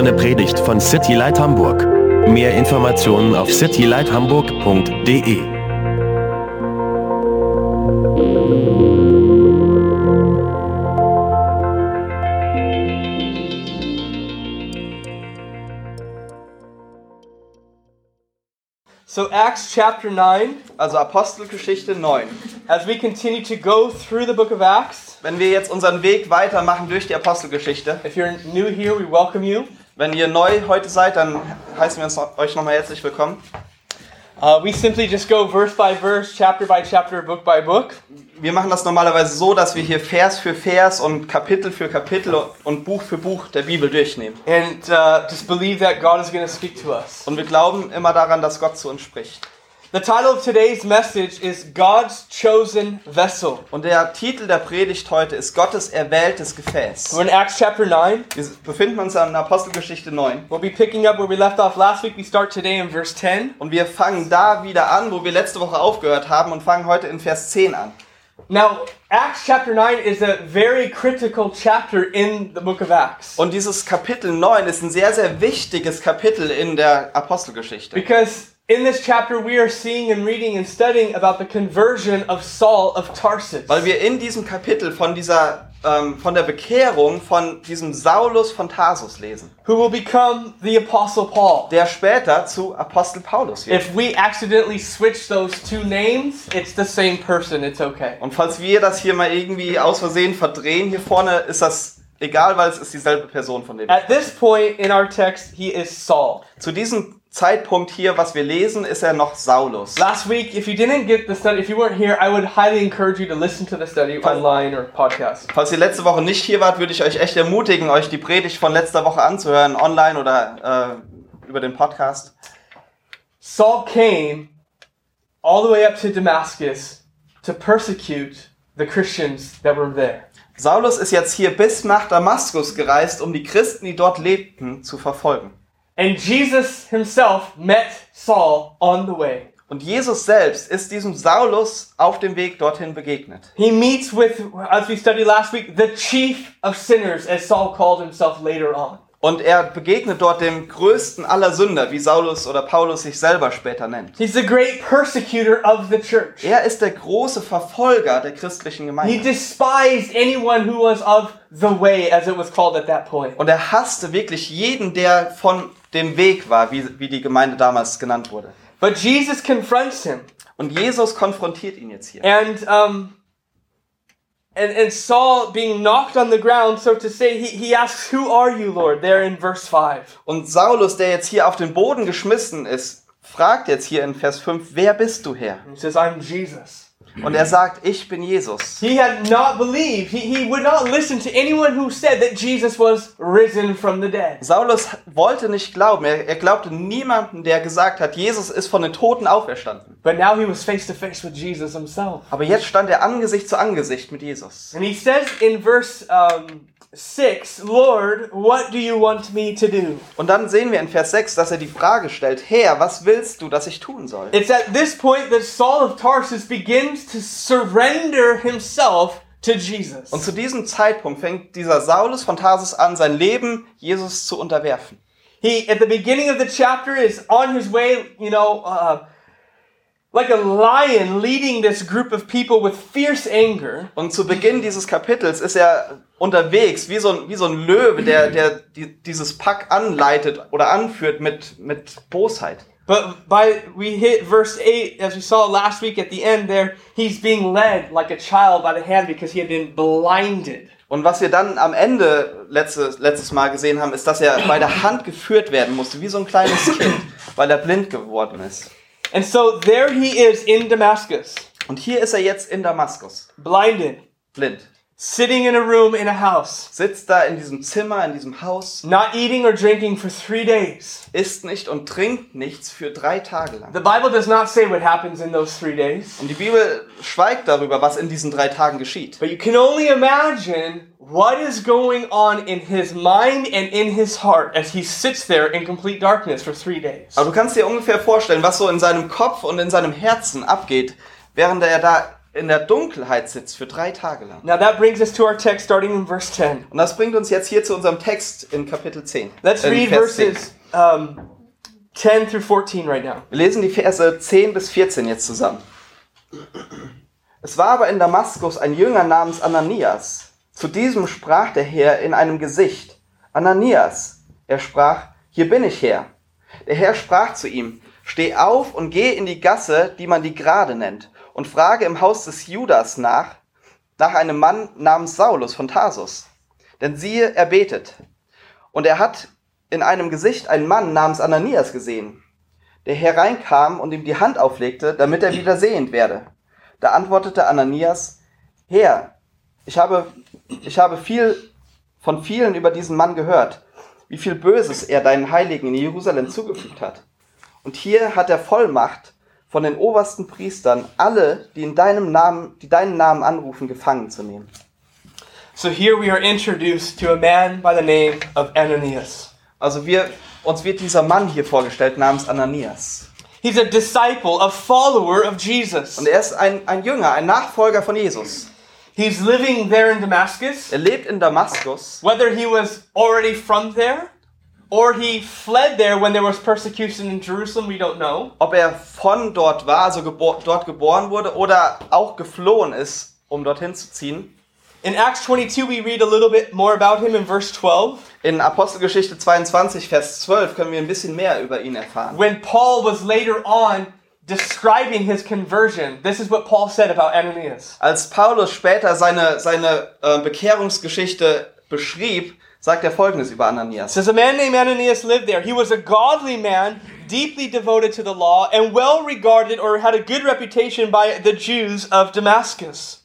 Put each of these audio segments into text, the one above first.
eine Predigt von City Light Hamburg. Mehr Informationen auf citylighthamburg.de. So Acts chapter 9, Also Apostelgeschichte 9. as we continue to go through the book of Acts, Wenn wir jetzt unseren Weg weitermachen durch die Apostelgeschichte, if you're new here, we welcome you. Wenn ihr neu heute seid, dann heißen wir uns euch nochmal herzlich willkommen. Uh, we simply just go verse by verse, chapter by chapter, book by book. Wir machen das normalerweise so, dass wir hier Vers für Vers und Kapitel für Kapitel und Buch für Buch der Bibel durchnehmen. And uh, just believe that God is going to speak to us. Und wir glauben immer daran, dass Gott zu uns spricht. The title of today's message is God's Chosen Vessel. Und der Titel der Predigt heute ist Gottes erwähltes Gefäß. We're in Acts chapter 9. Wir befinden uns an Apostelgeschichte 9. We'll be picking up where we left off last week. We start today in verse 10. Und wir fangen da wieder an, wo wir letzte Woche aufgehört haben und fangen heute in Vers 10 an. Now, Acts chapter 9 is a very critical chapter in the book of Acts. Und dieses Kapitel 9 ist ein sehr, sehr wichtiges Kapitel in der Apostelgeschichte. Because in this chapter we are seeing and reading and studying about the conversion of Saul of Tarsus. Weil wir in diesem Kapitel von dieser ähm, von der Bekehrung von diesem Saulus von Tarsus lesen, Who will become the Apostle Paul. der später zu Apostel Paulus wird. If we accidentally switch those two names, it's the same person, it's okay. Und falls wir das hier mal irgendwie aus Versehen verdrehen hier vorne, ist das egal, weil es ist dieselbe Person von dem. At this point in our text, he is Saul. Zu diesem Zeitpunkt hier, was wir lesen, ist er noch Saulus. Last week, if you didn't get the study, if you weren't here, I would highly encourage you to listen to the study online or podcast. Falls ihr letzte Woche nicht hier wart, würde ich euch echt ermutigen, euch die Predigt von letzter Woche anzuhören, online oder äh, über den Podcast. Saul came all the way up to Damascus to persecute the Christians that were there. Saulus ist jetzt hier bis nach Damaskus gereist, um die Christen, die dort lebten, zu verfolgen. And Jesus himself met Saul on the way. Und Jesus selbst ist diesem Saulus auf dem Weg dorthin begegnet. He meets with, as we studied last week, the chief of sinners, as Saul called himself later on. Und er begegnet dort dem größten aller Sünder, wie Saulus oder Paulus sich selber später nennt. He's the great persecutor of the church. Er ist der große Verfolger der christlichen He Gemeinde. despised anyone who was of the way, as it was called at that point. Und er hasste wirklich jeden, der von dem Weg war, wie, wie die Gemeinde damals genannt wurde. But Jesus confronts him. Und Jesus konfrontiert ihn jetzt hier. And um and, and Saul being knocked on the ground, so to say, he, he asks, Who are you, Lord? There in verse 5. Und Saulus, der jetzt hier auf den Boden geschmissen ist, fragt jetzt hier in Vers 5, wer bist du Herr? He says, I'm Jesus. Und er sagt, ich bin Jesus. He had not believed. He, he would not listen to anyone who said that Jesus was risen from the dead. Saulus wollte nicht glauben. Er, er glaubte niemanden, der gesagt hat, Jesus ist von den Toten auferstanden. But now he was face to face with Jesus himself. Aber jetzt stand er Angesicht zu Angesicht mit Jesus. And he says in verse um, 6, Lord, what do you want me to do? Und dann sehen wir in Vers 6, dass er die Frage stellt, Herr, was willst du, dass ich tun soll? It's at this point that Saul of Tarsus begins to surrender himself to Jesus. Und zu diesem Zeitpunkt fängt dieser Saulus von Tarsus an, sein Leben Jesus zu unterwerfen. He, at the beginning of the chapter, is on his way, you know, uh, like a lion leading this group of people with fierce anger. Und zu Beginn dieses Kapitels ist er unterwegs, wie so ein, wie so ein Löwe, der, der die, dieses Pack anleitet oder anführt mit, mit Bosheit. But by we hit verse 8, as we saw last week at the end there, he's being led like a child by the hand because he had been blinded. Und was wir dann am Ende letztes, letztes Mal gesehen haben, ist, dass er bei der Hand geführt werden musste, wie so ein kleines Kind, weil er blind geworden ist. And so there he is in Damascus, Und hier ist er jetzt in Damaskus, blinded, blind. Sitting in a room in a house, Sitzt da in diesem Zimmer, in diesem Haus, not eating or drinking for three days. isst nicht und trinkt nichts für drei Tage lang. The Bible does not say what happens in those three days, Und die Bibel schweigt darüber, was in diesen drei Tagen geschieht. but you can only imagine what is going on in his mind and in his heart as he sits there in complete darkness for three days. Aber du kannst dir ungefähr vorstellen, was so in seinem Kopf und in seinem Herzen abgeht, während er da in der Dunkelheit sitzt für drei Tage lang. Now that brings us to our text starting in verse 10. Und das bringt uns jetzt hier zu unserem Text in Kapitel 10. Let's read Vers 10. verses um, 10 through 14 right now. Wir lesen die Verse 10 bis 14 jetzt zusammen. Es war aber in Damaskus ein Jünger namens Ananias. Zu diesem sprach der Herr in einem Gesicht, Ananias. Er sprach, hier bin ich Herr. Der Herr sprach zu ihm, steh auf und geh in die Gasse, die man die Gerade nennt, und frage im Haus des Judas nach, nach einem Mann namens Saulus von Tarsus. Denn siehe, er betet. Und er hat in einem Gesicht einen Mann namens Ananias gesehen, der hereinkam und ihm die Hand auflegte, damit er wieder sehend werde. Da antwortete Ananias, Herr, ich habe, ich habe viel von vielen über diesen Mann gehört, wie viel Böses er deinen Heiligen in Jerusalem zugefügt hat. Und hier hat er Vollmacht von den obersten Priestern, alle, die in deinem Namen, die deinen Namen anrufen, gefangen zu nehmen. So here we are introduced to a man by the name of Ananias. Also wir, uns wird dieser Mann hier vorgestellt namens Ananias. He's a disciple, a follower of Jesus. Und er ist ein, ein Jünger, ein Nachfolger von Jesus. He's living there in Damascus. Er lebt in Damaskus. Whether he was already from there or he fled there when there was persecution in Jerusalem, we don't know. Ob er von dort war, also gebor dort geboren wurde, oder auch geflohen ist, um dorthin zu ziehen. In Acts 22, we read a little bit more about him in verse 12. In Apostelgeschichte 22, Vers 12 können wir ein bisschen mehr über ihn erfahren. When Paul was later on describing his conversion, this is what Paul said about Ananias. Als Paulus später seine, seine äh, Bekehrungsgeschichte beschrieb, sagt er folgendes über Ananias. says a man named Ananias lived there. He was a godly man, deeply devoted to the law, and well regarded or had a good reputation by the Jews of Damascus.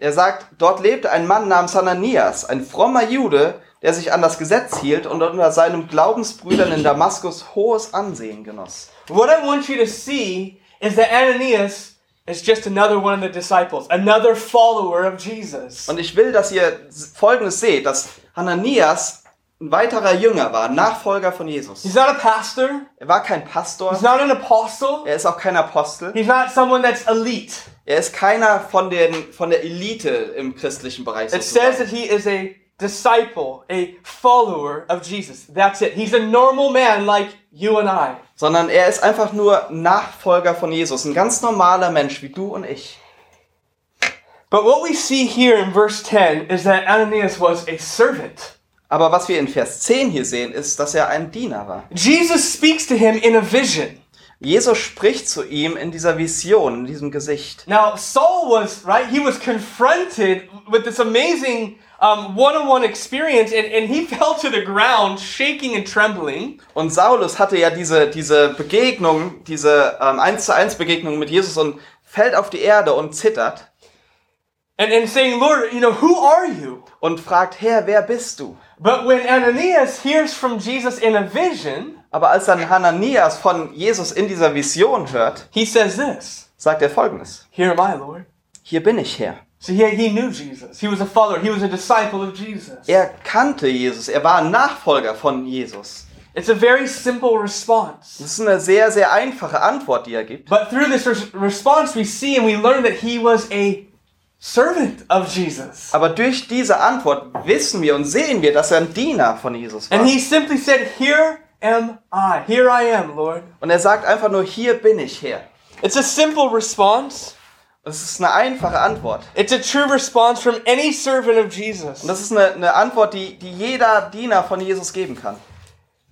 Er sagt, dort lebte ein Mann namens Ananias, ein frommer Jude, der sich an das Gesetz hielt und unter seinen Glaubensbrüdern in Damaskus hohes Ansehen genoss. What I want you to see is that Ananias is just another one of the disciples, another follower of Jesus. Und ich will, dass ihr Folgendes seht, dass Ananias ein weiterer Jünger war, Nachfolger von Jesus. He's not a pastor, Er war kein Pastor, he's not an apostle, er ist auch kein Apostel, he's not someone that's elite. er ist keiner von, den, von der Elite im christlichen Bereich. It says that Sozusagen. he is a disciple, a follower of Jesus. That's it. He's a normal man like you and I. Sondern er ist einfach nur Nachfolger von Jesus, ein ganz normaler Mensch wie du und ich. But what we see here in verse 10 is that Ananias was a servant. Aber was wir in Vers 10 hier sehen, ist, dass er ein Diener war. Jesus speaks to him in a vision. Jesus spricht zu ihm in dieser Vision, in diesem Gesicht. Now, Saul was, right, he was confronted with this amazing um, one-on-one experience and, and he fell to the ground shaking and trembling. Und Saulus hatte ja diese, diese Begegnung, diese ähm, 1 zu 1 Begegnung mit Jesus und fällt auf die Erde und zittert And, and saying, Lord, you know, who are you? und fragt, Herr, wer bist du? But when Ananias hears from Jesus in a vision, Aber als dann Hananias von Jesus in dieser Vision hört, he says this sagt er folgendes. Here am I, Lord. Hier bin ich Herr. So he, he knew Jesus. He was a follower. He was a disciple of Jesus. Er kannte Jesus. Er war ein Nachfolger von Jesus. It's a very simple response. Das ist eine sehr, sehr einfache Antwort, die er gibt. But through this res- response, we see and we learn that he was a servant of Jesus. Aber durch diese Antwort wissen wir und sehen wir, dass er ein Diener von Jesus war. And he simply said, Here am I. Here I am, Lord. Und er sagt einfach nur, hier bin ich Herr. It's a simple response. Das ist eine einfache Antwort. It's a true response from any servant of Jesus. Und das ist eine, eine Antwort, die, die jeder Diener von Jesus geben kann.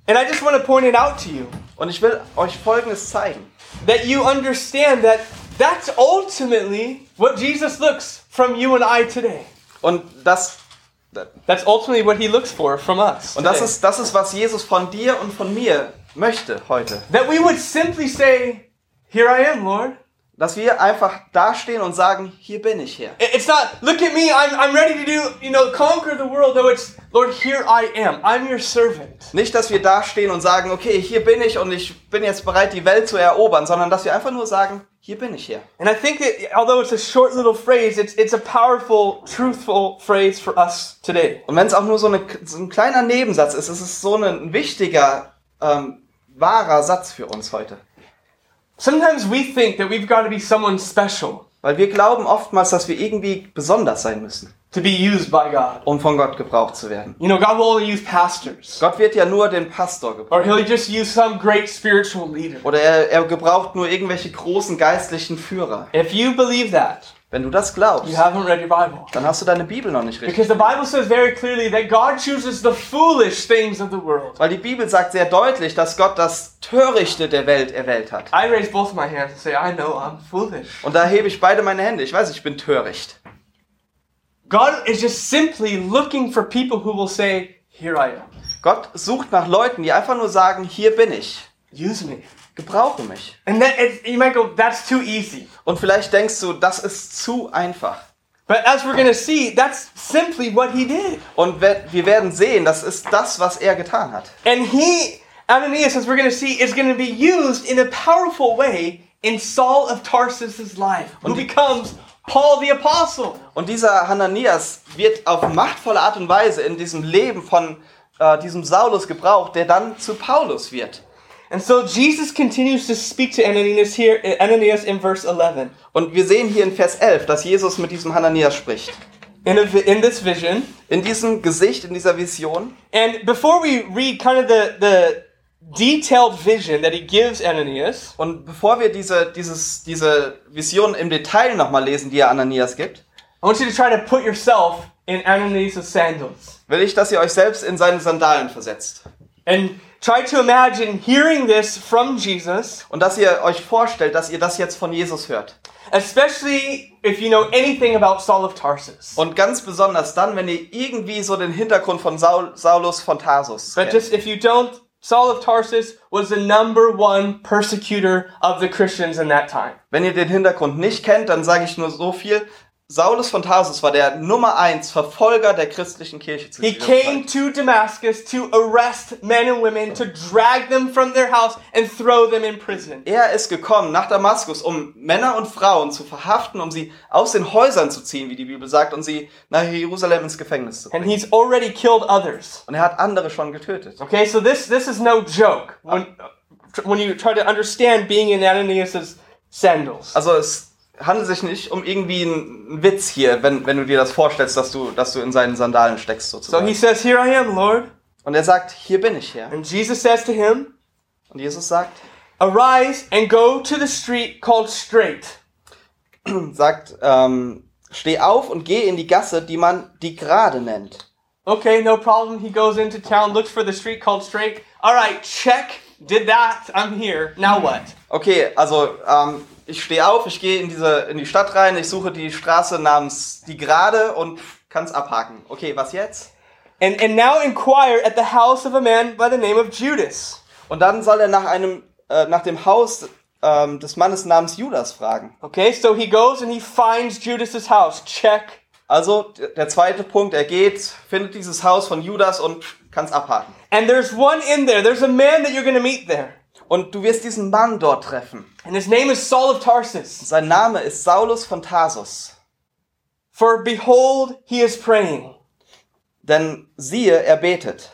And I just want to point it out to you Und ich will euch Folgendes zeigen. that you understand that that's ultimately what Jesus looks from you and I today. Und das, That's ultimately what he looks for from us. und das, ist, das ist, was Jesus von dir und von mir möchte heute. that we would simply say, Here I am, Lord. Dass wir einfach dastehen und sagen, hier bin ich Herr. It- It's not, look at me, I'm, I'm ready to do, you know, conquer the world. No, it's, Lord, here I am. I'm your servant. Nicht, dass wir dastehen und sagen, okay, hier bin ich und ich bin jetzt bereit, die Welt zu erobern, sondern dass wir einfach nur sagen, hier bin ich Herr. And I think that although it's a short little phrase, it's, it's a powerful, truthful phrase for us today. Und wenn es auch nur so, eine, so ein kleiner Nebensatz ist, ist es so ein wichtiger, ähm, wahrer Satz für uns heute. Sometimes we think that we've got to be someone special. Weil wir glauben oftmals, dass wir irgendwie besonders sein müssen, to be used by God. um von Gott gebraucht zu werden. You know, God will only use pastors, Gott wird ja nur den Pastor gebrauchen. or He'll just use some great spiritual leader. Oder er, er gebraucht nur irgendwelche großen geistlichen Führer. If you believe that, Wenn du das glaubst, you haven't read your Bible. dann hast du deine Bibel noch nicht richtig. Because the Bible says very clearly that God chooses the foolish things of the world. Weil die Bibel sagt sehr deutlich, dass Gott das Törichte der Welt erwählt hat. I raise both my hands and say, I know I'm foolish. Und da hebe ich beide meine Hände. Ich weiß, ich bin töricht. God is just simply looking for people who will say, Here I am. Gott sucht nach Leuten, die einfach nur sagen, hier bin ich. Use me. Gebrauche mich. And that it, you might go, That's too easy. Und vielleicht denkst du, das ist zu einfach. But as we're going to see, that's simply what he did. Und wir werden sehen, das ist das, was er getan hat. And he, Ananias, as we're going to see, is going to be used in a powerful way in Saul of Tarsus' life, who becomes Paul the Apostle. Und dieser Hananias wird auf machtvolle Art und Weise in diesem Leben von äh, diesem Saulus gebraucht, der dann zu Paulus wird. And so Jesus continues to speak to Ananias here, Ananias in verse 11. Und wir sehen hier in Vers 11, dass Jesus mit diesem Hananias spricht. In, a, in this vision, In diesem Gesicht, in dieser Vision. and before we read kind of the, the detailed vision that he gives Ananias, Und bevor wir diese, dieses, diese Vision im Detail nochmal lesen, die er Ananias gibt, I want you to try to put yourself in Ananias' sandals. will ich, dass ihr euch selbst in seine Sandalen versetzt. And try to imagine hearing this from Jesus, Und dass ihr euch vorstellt, dass ihr das jetzt von Jesus hört. especially if you know anything about Saul of Tarsus. Und ganz besonders dann, wenn ihr irgendwie so den Hintergrund von Saul, Saulus von Tarsus But kennt. just if you don't, Saul of Tarsus was the number one persecutor of the Christians in that time. Wenn ihr den Hintergrund nicht kennt, dann sage ich nur so viel. Saulus von Tarsus war der Nummer eins Verfolger der christlichen Kirche zu He came to Damascus to arrest men and women, to drag them from their house and throw them in prison. Er ist gekommen nach Damaskus, um Männer und Frauen zu verhaften, um sie aus den Häusern zu ziehen, wie die Bibel sagt, und sie nach Jerusalem ins Gefängnis zu And bringen. he's already killed others. Und er hat andere schon getötet. Okay, so this this is no joke when when you try to understand being in Ananias's sandals. Also es handelt sich nicht um irgendwie einen Witz hier, wenn, wenn du dir das vorstellst, dass du, dass du in seinen Sandalen steckst So he sozusagen. says, "Here I am, Lord." Und er sagt, hier bin ich her. And Jesus says to him, Und Jesus sagt, "Arise and go to the street called Straight." sagt, ähm, steh auf und geh in die Gasse, die man die Gerade nennt. Okay, no problem. He goes into town, looks for the street called Straight. All right, check. Did that. I'm here. Now what? Okay, also ähm, ich stehe auf, ich gehe in diese in die Stadt rein, ich suche die Straße namens die Gerade und kann's abhaken. Okay, was jetzt? And and now inquire at the house of a man by the name of Judas. Und dann soll er nach einem äh, nach dem Haus ähm, des Mannes namens Judas fragen. Okay, so he goes and he finds Judas's house. Check. Also der zweite Punkt, er geht, findet dieses Haus von Judas und kann's abhaken. And there's one in there. There's a man that you're going to meet there. Und du wirst diesen Mann dort treffen. And his name is Saul of Tarsus. Sein Name ist Saulus von Tarsus. For behold, he is praying. Denn siehe, er betet.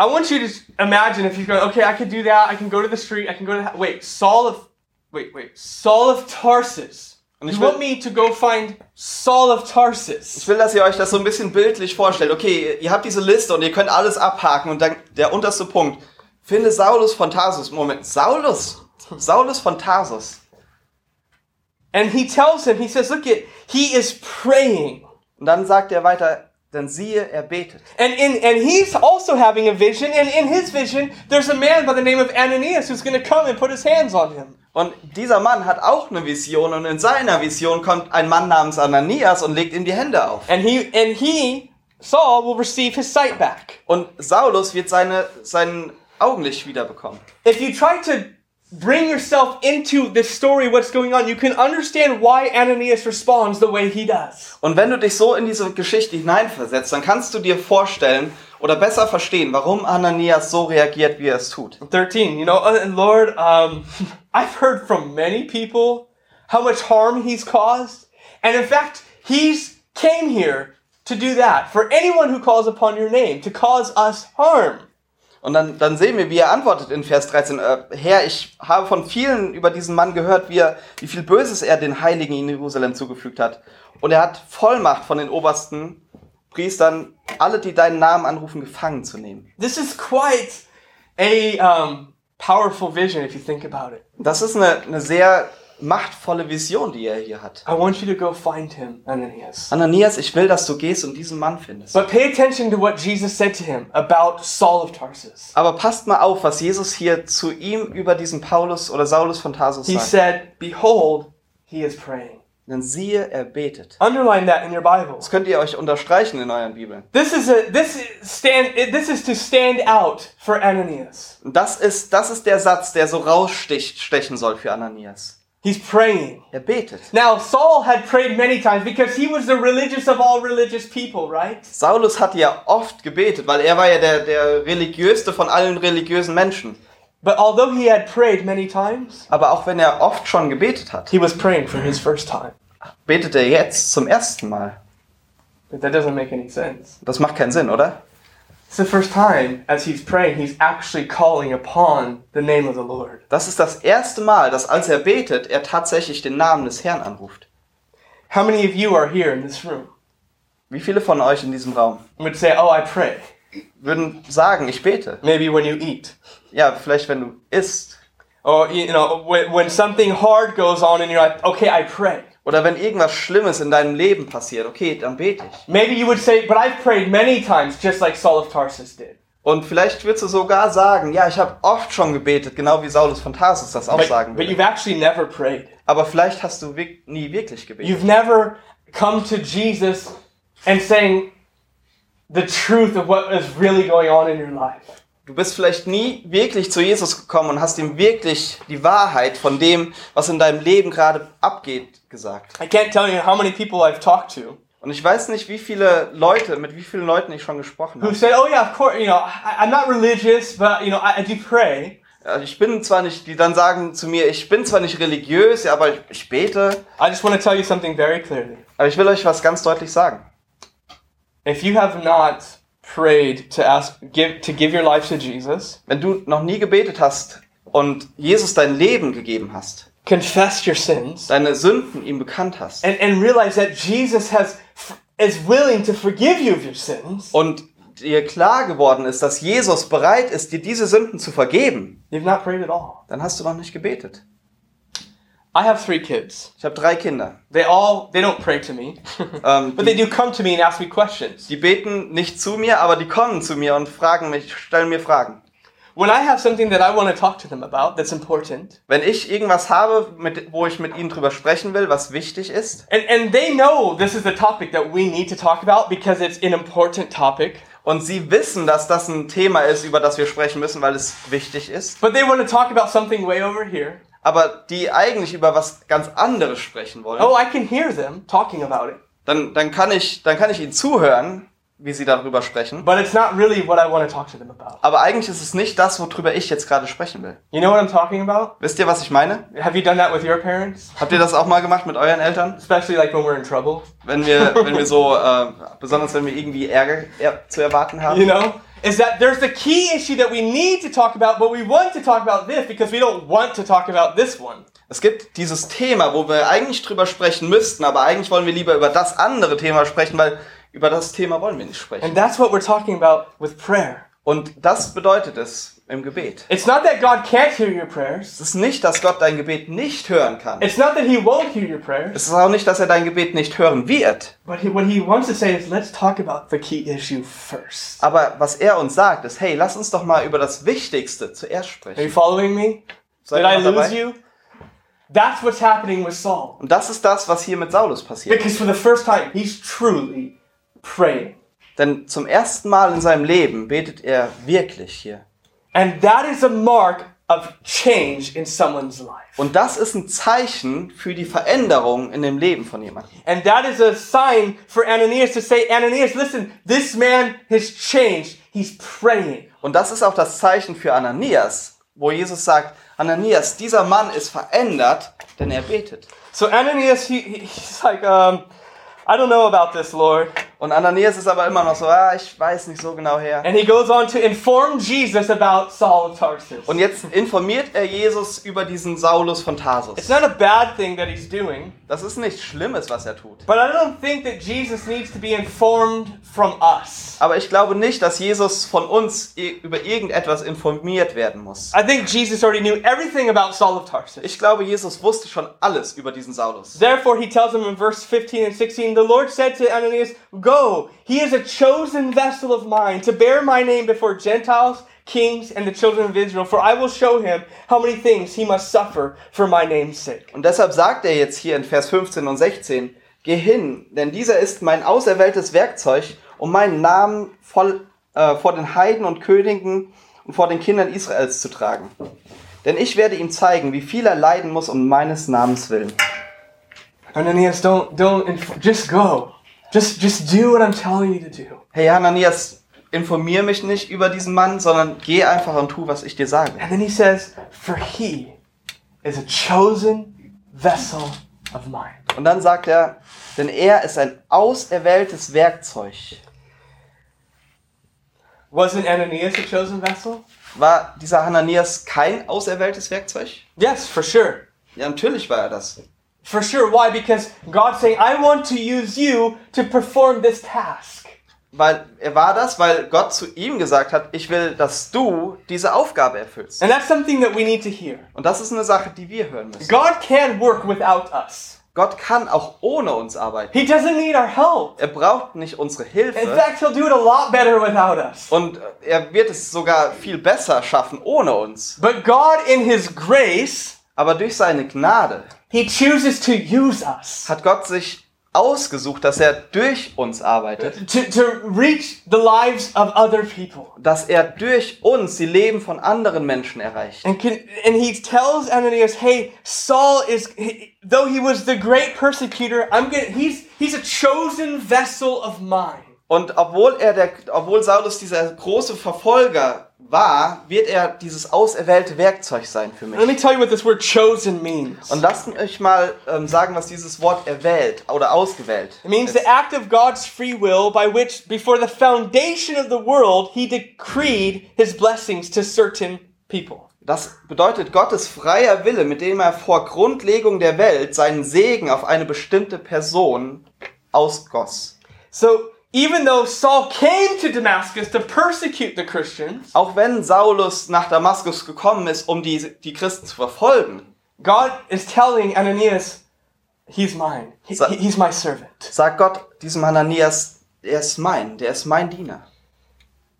I want you to imagine if he's going, okay, I could do that. I can go to the street. I can go to the, wait, Saul of, wait, wait, Saul of Tarsus. Und You ich will- want me to go find Saul of Tarsus? Ich will, dass ihr euch das so ein bisschen bildlich vorstellt. Okay, ihr habt diese Liste und ihr könnt alles abhaken und dann der unterste Punkt. Finde Saulus von Tarsus. Moment, Saulus? Saulus von Tarsus. And he tells him, he says, look at, he is praying. Und dann sagt er weiter, denn siehe, er betet. And in and he's also having a vision, and in his vision, there's a man by the name of Ananias who's gonna come and put his hands on him. Und dieser Mann hat auch eine Vision und in seiner Vision kommt ein Mann namens Ananias und legt ihm die Hände auf. And he and he, Saul, will receive his sight back. Und Saulus wird seine, sein Augenlicht wiederbekommen. If you try to bring yourself into this story, what's going on, you can understand why Ananias responds the way he does. Und wenn du dich so in diese Geschichte hineinversetzt, dann kannst du dir vorstellen oder besser verstehen, warum Ananias so reagiert, wie er es tut. 13, you know, uh, Lord, um, I've heard from many people how much harm he's caused. And in fact, he's came here to do that for anyone who calls upon your name, to cause us harm. Und dann, dann sehen wir, wie er antwortet in Vers 13. Äh, Herr, ich habe von vielen über diesen Mann gehört, wie, er, wie viel Böses er den Heiligen in Jerusalem zugefügt hat. Und er hat Vollmacht von den obersten Priestern, alle, die deinen Namen anrufen, gefangen zu nehmen. This is quite a um, powerful vision if you think about it. Das ist eine, eine sehr machtvolle Vision, die er hier hat. I want you to go find him, Ananias. Ananias, ich will, dass du gehst und diesen Mann findest. But pay attention to what Jesus said to him about Saul of Tarsus. Aber passt mal auf, was Jesus hier zu ihm über diesen Paulus oder Saulus von Tarsus He sagt. said, Behold, he is praying. Denn siehe, er betet. Underline that in your Bible. Das könnt ihr euch unterstreichen in euren Bibeln. This is a this is stand this is to stand out for Ananias. Das ist, das ist der Satz, der so raussticht, stechen soll für Ananias. He's praying. Er betet. Now Saul had prayed many times because he was the religious of all religious people, right? Saulus hat ja oft gebetet, weil er war ja der, der religiöste von allen religiösen Menschen. But although he had prayed many times, Aber auch wenn er oft schon gebetet hat, he was praying for his first time. betet er jetzt zum ersten Mal. But that doesn't make any sense. Das macht keinen Sinn, oder? It's the first time as he's praying, he's actually calling upon the name of the Lord. Das ist das erste Mal, dass als er betet, er tatsächlich den Namen des Herrn anruft. How many of you are here in this room Wie viele von euch in diesem Raum and would say, Oh, I pray? würden sagen, ich bete? Maybe when you eat. Ja, vielleicht wenn du isst. Or, you know, when, when something hard goes on in your life, okay, I pray. Oder wenn irgendwas Schlimmes in deinem Leben passiert, okay, dann bete ich. Maybe you would say, But I've prayed many times, just like Saul of Tarsus did. Und vielleicht würdest du sogar sagen, ja, ich habe oft schon gebetet, genau wie Saulus von Tarsus das auch But, sagen but würde. you've actually never prayed. Aber vielleicht hast du wirk- nie wirklich gebetet. You've never come to Jesus and saying the truth of what is really going on in your life. Du bist vielleicht nie wirklich zu Jesus gekommen und hast ihm wirklich die Wahrheit von dem, was in deinem Leben gerade abgeht, gesagt. I can't tell you how many people I've talked to Und ich weiß nicht, wie viele Leute, mit wie vielen Leuten ich schon gesprochen who habe. said, "Oh yeah, of course, you know, I, I'm not religious, but you know, I, I do pray. Also ich bin zwar nicht, die dann sagen zu mir, ich bin zwar nicht religiös, ja, aber ich, ich bete. I just want to tell you something very clearly. Aber ich will euch was ganz deutlich sagen. If you have not prayed to ask, give, to give your life to Jesus, Wenn du noch nie gebetet hast und Jesus dein Leben gegeben hast, confess your sins, deine Sünden ihm bekannt hast and, and realize that Jesus has is willing to forgive you of your sins, und dir klar geworden ist, dass Jesus bereit ist, dir diese Sünden zu vergeben, you've not prayed at all. dann hast du noch nicht gebetet. I have three kids. Ich habe drei Kinder. They all they don't pray to me, Ähm, but they do come to me and ask me questions. Die beten nicht zu mir, aber die kommen zu mir und fragen mich, stellen mir Fragen. When I have something that I want to talk to them about that's important, Wenn ich irgendwas habe, mit, wo ich mit ihnen drüber sprechen will, was wichtig ist, and, and they know this is the topic that we need to talk about because it's an important topic, und sie wissen, dass das ein Thema ist, über das wir sprechen müssen, weil es wichtig ist, but they want to talk about something way over here. aber die eigentlich über was ganz anderes sprechen wollen, Oh, I can hear them talking about it, dann, dann, kann ich, dann kann ich ihnen zuhören, wie sie darüber sprechen. but it's not really what I want to talk to them about. Aber eigentlich ist es nicht das, worüber ich jetzt gerade sprechen will. You know what I'm talking about? Wisst ihr, was ich meine? Have you done that with your parents? Habt ihr das auch mal gemacht mit euren Eltern? Especially like when we're in trouble. Wenn wir, wenn wir so, äh, besonders wenn wir irgendwie Ärger er zu erwarten haben? You know? Is that there's the key issue that we need to talk about, but we want to talk about this because we don't want to talk about this one. Es gibt dieses Thema, wo wir eigentlich drüber sprechen müssten, aber eigentlich wollen wir lieber über das andere Thema sprechen, weil über das Thema wollen wir nicht sprechen. And that's what we're talking about with prayer. Und das bedeutet es im Gebet. It's not that God can't hear your prayers. Es ist nicht, dass Gott dein Gebet nicht hören kann. It's not that He won't hear your prayers. Es ist auch nicht, dass er dein Gebet nicht hören wird. But he, what He wants to say is, let's talk about the key issue first. Aber was er uns sagt, ist, hey, lass uns doch mal über das Wichtigste zuerst Are you sprechen. following me? Seid Did I lose dabei? you? That's what's happening with Saul. Und das ist das, was hier mit Saulus passiert. Because for the first time, he's truly praying. Denn zum ersten Mal in seinem Leben betet er wirklich hier. And that is a mark of change in someone's life. Und das ist ein Zeichen für die Veränderung in dem Leben von jemandem. And that is a sign for Ananias to say, Ananias, listen, this man has changed. He's praying. Und das ist auch das Zeichen für Ananias, wo Jesus sagt, Ananias, dieser Mann ist verändert, denn er betet. So Ananias, he, he- he's like, um, I don't know about this, Lord. Und Ananias ist aber immer noch so, ah, ich weiß nicht so genau her. And he goes on to inform Jesus about Saul of Tarsus. Und jetzt informiert er Jesus über diesen Saulus von It's Tarsus. not a bad thing that he's doing, Das ist nichts Schlimmes, was er tut. but I don't think that Jesus needs to be informed from us. Aber ich glaube nicht, dass Jesus von uns über irgendetwas informiert werden muss. I think Jesus already knew everything about Saul of Tarsus. Ich glaube, Jesus wusste schon alles über diesen Saulus. Therefore, he tells him in verse 15 and 16 The Lord said to Ananias, Go, he is a chosen vessel of mine to bear my name before Gentiles, kings, and the children of Israel, for I will show him how many things he must suffer for my name's sake. Und deshalb sagt er jetzt hier in Vers 15 und 16, Geh hin, denn dieser ist mein auserwähltes Werkzeug, um meinen Namen voll, äh, vor den Heiden und Königen und vor den Kindern Israels zu tragen. Denn ich werde ihm zeigen, wie viel er leiden muss um meines Namens willen. Ananias, don't, don't, just go. Just, just do what I'm telling you to do. Hey Hananias, informier mich nicht über diesen Mann, sondern geh einfach und tu, was ich dir sage. And then he says, For he is a chosen vessel of mine. Und dann sagt er, denn er ist ein auserwähltes Werkzeug. Wasn't Ananias a chosen vessel? War dieser Hananias kein auserwähltes Werkzeug? Yes, for sure. Ja, natürlich war er das. For sure. Why? Because God's saying, I want to use you to perform this task. Weil er war das, weil Gott zu ihm gesagt hat, ich will, dass du diese Aufgabe erfüllst. And that's something that we need to hear. Und das ist eine Sache, die wir hören müssen. God can work without us. Gott kann auch ohne uns arbeiten. He doesn't need our help. Er braucht nicht unsere In Hilfe fact, He'll do it a lot better without us. und er wird es sogar viel besser schaffen ohne uns. But God, in His grace, Aber durch seine Gnade He chooses to use us hat Gott sich ausgesucht, dass er durch uns arbeitet, to, to reach the lives of other people. dass er durch uns die Leben von anderen Menschen erreicht. And, can, and he tells Ananias, "Hey, Saul is he, though he was the great persecutor. I'm gonna. He's he's a chosen vessel of mine." Und obwohl er der, obwohl Saulus dieser große Verfolger war, wird er dieses auserwählte Werkzeug sein für Let me mich. tell you what this word "chosen" means. Und lasst euch mal ähm, sagen, was dieses Wort erwählt oder ausgewählt. It means ist. the act of God's free will by which, before the foundation of the world, He decreed His blessings to certain people. Das bedeutet Gottes freier Wille, mit dem er vor Grundlegung der Welt seinen Segen auf eine bestimmte Person ausgoss. So even though Saul came to Damascus to persecute the Christians, Auch wenn Saulus nach Damaskus gekommen ist, um die, die Christen zu verfolgen, God is telling Ananias, "He's mine. He- he's my servant." sagt Gott diesem Hananias, er ist mein, der ist mein Diener.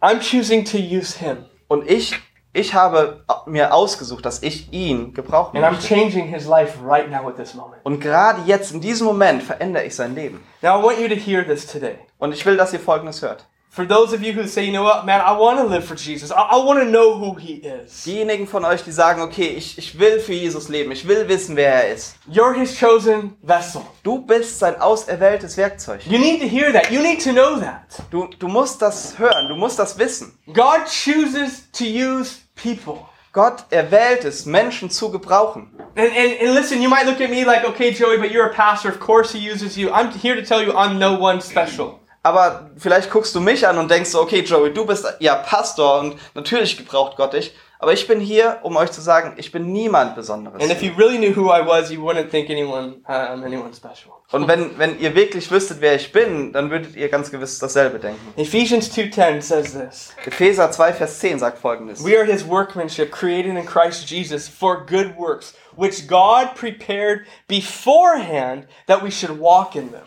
I'm choosing to use him, Und ich, ich habe mir ausgesucht, dass ich ihn gebrauchen and I'm möchte. changing his life right now at this moment. Und gerade jetzt, in diesem Moment, verändere ich sein Leben. Now I want you to hear this today. Und ich will, dass ihr Folgendes hört. For those of you who say, you know what, man, I want to live for Jesus. I, I want to know who he is. Diejenigen von euch, die sagen, okay, ich, ich will für Jesus leben, ich will wissen, wer er ist. You're his chosen vessel. Du bist sein auserwähltes Werkzeug. You need to hear that. You need to know that. Du, du musst das hören, du musst das wissen. God chooses to use people. Gott erwählt es, Menschen zu gebrauchen. And, and, and listen, you might look at me like, okay, Joey, but you're a pastor. Of course he uses you. I'm here to tell you I'm no one special. Aber vielleicht guckst du mich an und denkst so, okay, Joey, du bist ja Pastor und natürlich gebraucht Gott dich. Aber ich bin hier, um euch zu sagen, ich bin niemand Besonderes. And if you really knew who I was, you wouldn't think anyone um, anyone special. Und wenn, wenn ihr wirklich wüsstet, wer ich bin, dann würdet ihr ganz gewiss dasselbe denken. Ephesians 2:10 says this. Epheser 2, Vers 10 sagt folgendes. We are his workmanship, created in Christ Jesus for good works, which God prepared beforehand that we should walk in them.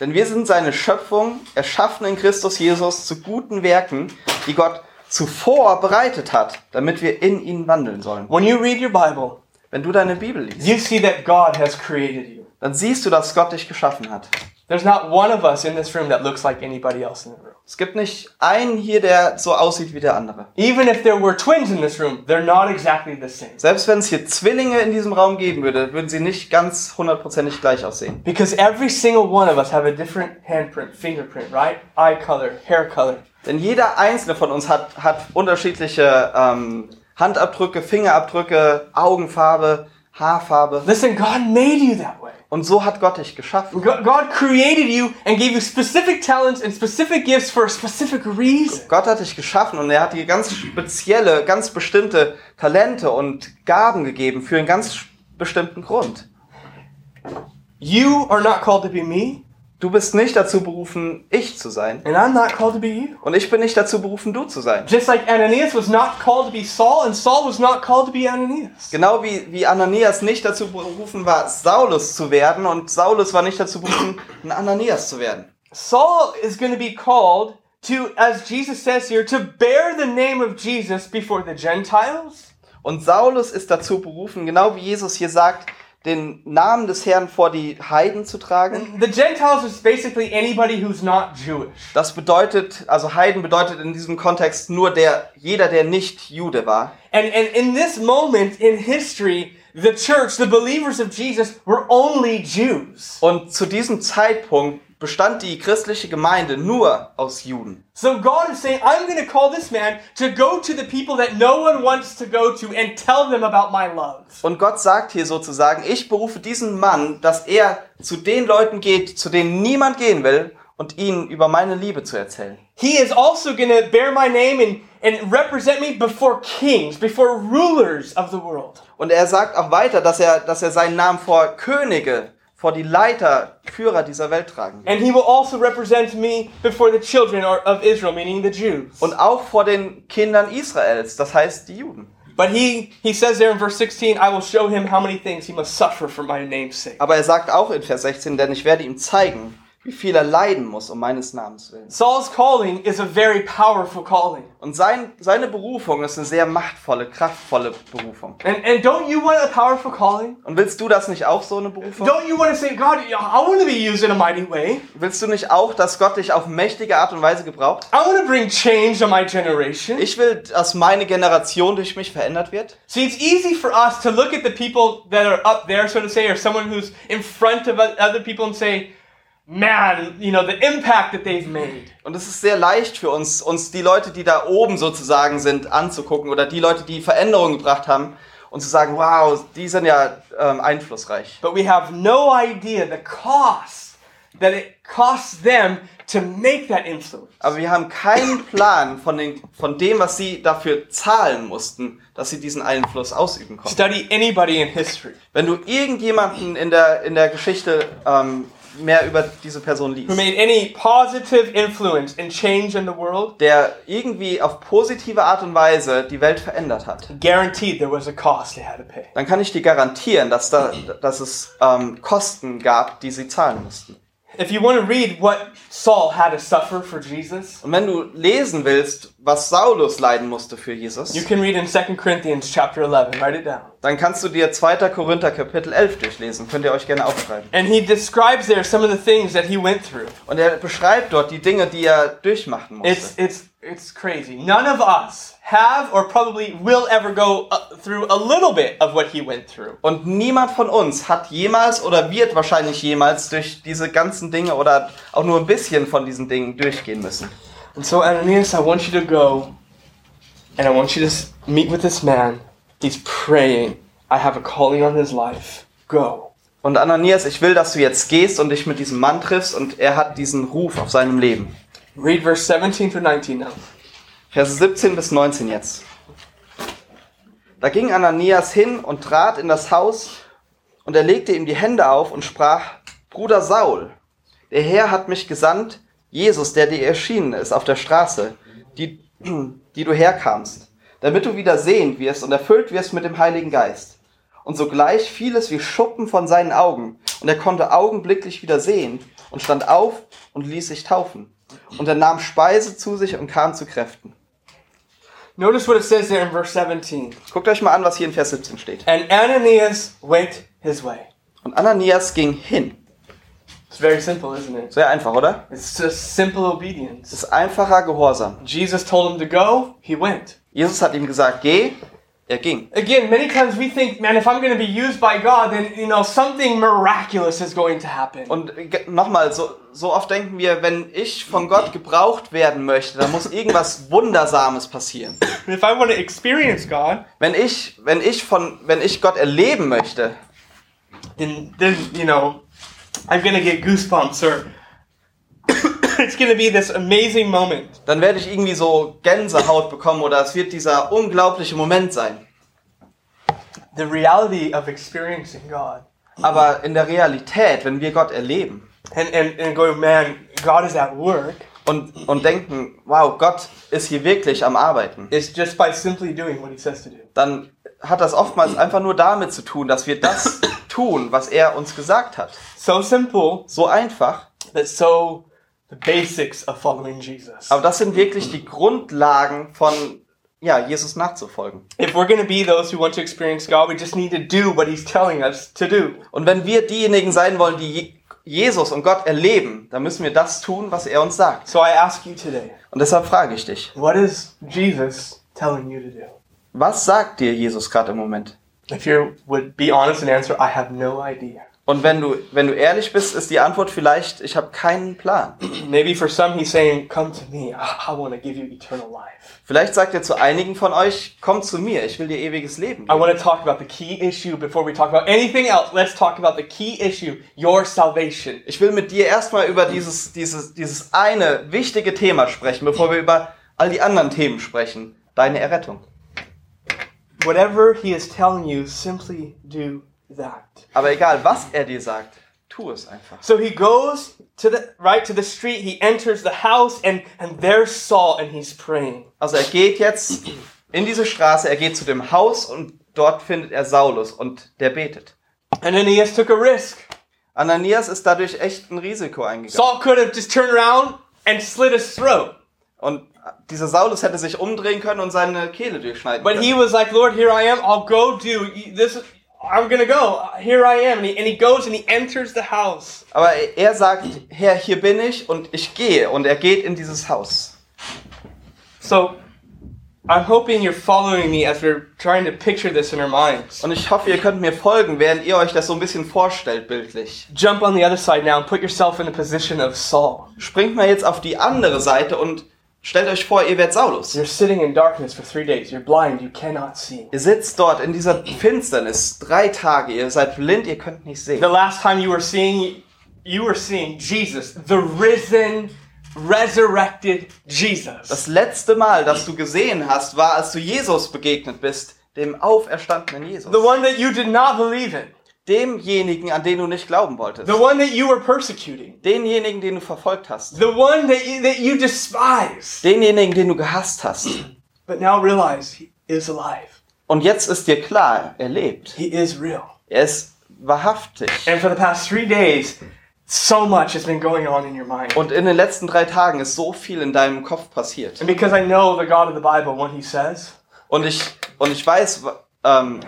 Denn wir sind seine Schöpfung, erschaffen in Christus Jesus zu guten Werken, die Gott zuvor bereitet hat, damit wir in ihnen wandeln sollen. When you read your Bible, Wenn du deine Bibel liest, you see that God has created you. Dann siehst du, dass Gott dich geschaffen hat. There's not one of us in this room that looks like anybody else in the room. Es gibt nicht einen hier, der so aussieht wie der andere. Even if there were twins in this room, they're not exactly the same. Selbst wenn es hier Zwillinge in diesem Raum geben würde, würden sie nicht ganz hundertprozentig gleich aussehen. Because every single one of us have a different handprint, fingerprint, right? Eye color, hair color. Denn jeder einzelne von uns hat, hat unterschiedliche ähm, Handabdrücke, Fingerabdrücke, Augenfarbe, Haarfarbe. Listen, God made you that way. Und so hat Gott dich geschaffen. Go- God created you and gave you specific talents and specific gifts for a specific reason. Gott hat dich geschaffen und er hat dir ganz spezielle, ganz bestimmte Talente und Gaben gegeben für einen ganz bestimmten Grund. You are not called to be me, Du bist nicht dazu berufen, ich zu sein. and I'm not called to be you. Und ich bin nicht dazu berufen, du zu sein. Just like Ananias was not called to be Saul, and Saul was not called to be Ananias. Genau wie, wie Ananias nicht dazu berufen war, Saulus zu werden und Saulus war nicht dazu berufen, ein Ananias zu werden. Saul is going to be called to, as Jesus says here, to bear the name of Jesus before the Gentiles, Und Saulus ist dazu berufen, genau wie Jesus hier sagt, den Namen des Herrn vor die Heiden zu tragen. The Gentiles is basically anybody who's not Jewish. Das bedeutet, also Heiden bedeutet in diesem Kontext nur der, jeder, der nicht Jude war. And, and in this moment in history, the church, the believers of Jesus, were only Jews. Und zu diesem Zeitpunkt bestand die christliche Gemeinde nur aus Juden. So God is saying, I'm going to call this man to go to the people that no one wants to go to and tell them about my love. Und Gott sagt hier sozusagen, ich berufe diesen Mann, dass er zu den Leuten geht, zu denen niemand gehen will, und ihnen über meine Liebe zu erzählen. He is also going to bear my name and, and represent me before kings, before rulers of the world. Und er sagt auch weiter, dass er, dass er seinen Namen vor Könige, vor die Leiter, Führer dieser Welt tragen will. And he will also represent me before the children of Israel, meaning the Jews. Und auch vor den Kindern Israels, das heißt die Juden. But he, he says there in verse 16, I will show him how many things he must suffer for my name's sake. Aber er sagt auch in Vers 16, denn ich werde ihm zeigen, wie viel er leiden muss um meines Namens willen. Saul's calling is a very powerful calling. Und sein, seine Berufung ist eine sehr machtvolle, kraftvolle Berufung. And, and don't you want a powerful calling? Und willst du das nicht auch so eine Berufung? Don't you want to say, God, I want to be used in a mighty way? Willst du nicht auch, dass Gott dich auf mächtige Art und Weise gebraucht? I want to bring change on my generation. Ich will, dass meine Generation durch mich verändert wird. See, it's easy for us to look at the people that are up there, so to say, or someone who's in front of other people and say, man, you know, the impact that they've made. Und es ist sehr leicht für uns, uns die Leute, die da oben sozusagen sind, anzugucken oder die Leute, die Veränderungen gebracht haben und zu sagen, wow, die sind ja ähm, einflussreich. But we have no idea the cost that it costs them to make that influence. Aber wir haben keinen Plan von, den, von dem, was sie dafür zahlen mussten, dass sie diesen Einfluss ausüben konnten. Study anybody in history Wenn du irgendjemanden in der, in der Geschichte ähm, mehr über diese Person who liest, made any positive influence and change in the world, der irgendwie auf positive Art und Weise die Welt verändert hat, guaranteed there was a cost they had to pay. dann kann ich dir garantieren, dass, da, dass es ähm, Kosten gab, die sie zahlen mussten. If you want to read what Saul had to suffer for Jesus, Und wenn du lesen willst, was Saulus leiden musste für Jesus, you can read in 2 Corinthians chapter 11. Write it down. dann kannst du dir 2. Korinther Kapitel 11 durchlesen. Könnt ihr euch gerne aufschreiben. And he describes there some of the things that he went through. Und er beschreibt dort die Dinge, die er durchmachen musste. it's it's crazy. None of us have or probably will ever go uh, through a little bit of what he went through. Und niemand von uns hat jemals oder wird wahrscheinlich jemals durch diese ganzen Dinge oder auch nur ein bisschen von diesen Dingen durchgehen müssen. And so Ananias, I want you to go and I want you to meet with this man. He's praying. I have a calling on his life. Go. Und Ananias, ich will, dass du jetzt gehst und dich mit diesem Mann triffst und er hat diesen Ruf auf seinem Leben. Read verse 17 through 19 now. Verse 17 bis 19 jetzt. Da ging Ananias hin und trat in das Haus und er legte ihm die Hände auf und sprach, Bruder Saul, der Herr hat mich gesandt, Jesus, der dir erschienen ist auf der Straße, die, die du herkamst, damit du wieder sehend wirst und erfüllt wirst mit dem Heiligen Geist. Und sogleich fiel es wie Schuppen von seinen Augen, und er konnte augenblicklich wieder sehen und stand auf und ließ sich taufen. Und er nahm Speise zu sich und kam zu Kräften. Notice what it says there in verse 17. Guckt euch mal an, was hier in Vers 17 steht. And Ananias went his way. Und Ananias ging hin. It's very simple, isn't it? Sehr einfach, oder? It's just simple Es obedience. ist einfacher Gehorsam. Jesus told him to go, he went. Jesus hat ihm gesagt, geh, er ging. Again, many times we think, man, if I'm going to be used by God, then, you know, something miraculous is going to happen. Und nochmal, so, so oft denken wir, wenn ich von Gott gebraucht werden möchte, dann muss irgendwas Wundersames passieren. If I want to experience God, Wenn ich, wenn ich von, wenn ich Gott erleben möchte, then then you know, I'm gonna get goosebumps or it's gonna be this amazing moment. dann werde ich irgendwie so Gänsehaut bekommen oder es wird dieser unglaubliche Moment sein. The reality of experiencing God Aber in der Realität, wenn wir Gott erleben and and, and going, man, God is at work. und, und denken, wow, Gott ist hier wirklich am Arbeiten, It's just by simply doing what He says to do. dann hat das oftmals einfach nur damit zu tun, dass wir das tun, was er uns gesagt hat. So simple, So einfach. but so the basics of following Jesus. Aber das sind wirklich die Grundlagen von ja, Jesus nachzufolgen. If we're gonna be those who want to experience God, we just need to do what He's telling us to do. Und wenn wir diejenigen sein wollen, die Je- Jesus und Gott erleben, dann müssen wir das tun, was er uns sagt. So I ask you today, Und deshalb frage ich dich, what is Jesus telling you to do? was sagt dir Jesus gerade im Moment? If you would be honest and answer, I have no idea. Und wenn du, wenn du ehrlich bist, ist die Antwort vielleicht, ich habe keinen Plan. Maybe for some, He's saying, Come to me. I, I want to give you eternal life. Vielleicht sagt er zu einigen von euch, komm zu mir, ich will dir ewiges Leben. I geben. want to talk about the key issue before we talk about anything else. Let's talk about the key issue your salvation. Ich will mit dir erstmal über dieses, dieses, dieses eine wichtige Thema sprechen, bevor wir über all die anderen Themen sprechen. Deine Errettung. Whatever He is telling you, simply do that. Aber egal, was er dir sagt, tu es einfach. So he goes to the right to the street. He enters the house, and and there's Saul, and he's praying. Also er geht jetzt in diese Straße, er geht zu dem Haus und dort findet er Saulus und der betet. Ananias took a risk. Ananias ist dadurch echt ein Risiko eingegangen. Saul could have just turned around and slit his throat, Und dieser Saulus hätte sich umdrehen können und seine Kehle durchschneiden but können. he was like, "Lord, here I am. I'll go do this. I'm gonna go. Here I am." And he, and he goes and he enters the house. Aber er sagt, Herr, hier bin ich und ich gehe. Und er geht in dieses Haus. So. I'm hoping you're following me as we're trying to picture this in our minds. Und ich hoffe, ihr könnt mir folgen, während ihr euch das so ein bisschen vorstellt, bildlich. Jump on the other side now and put yourself in the position of Saul. Springt mal jetzt auf die andere Seite und stellt euch vor, ihr werdet Saulus. You're sitting in darkness for three days. You're blind. You cannot see. Ihr sitzt dort in dieser Finsternis drei Tage. Ihr seid blind, ihr könnt nicht sehen. The last time you were seeing, you were seeing Jesus, the risen, resurrected Jesus. Das letzte Mal, das du gesehen hast, war, als du Jesus begegnet bist, dem auferstandenen Jesus. The one that you did not believe in. Demjenigen, an den du nicht glauben wolltest. The one that you were persecuting. Denjenigen, den du verfolgt hast. The one that you, that you despised. Denjenigen, den du gehasst hast. But now realize he is alive. Und jetzt ist dir klar, er lebt. He is real. Er ist wahrhaftig. And for the past three days, so much has been going on in your mind. Und in den letzten drei Tagen ist so viel in deinem Kopf passiert. And because I know the God of the Bible, what he says, Und ich, und ich weiß, ähm,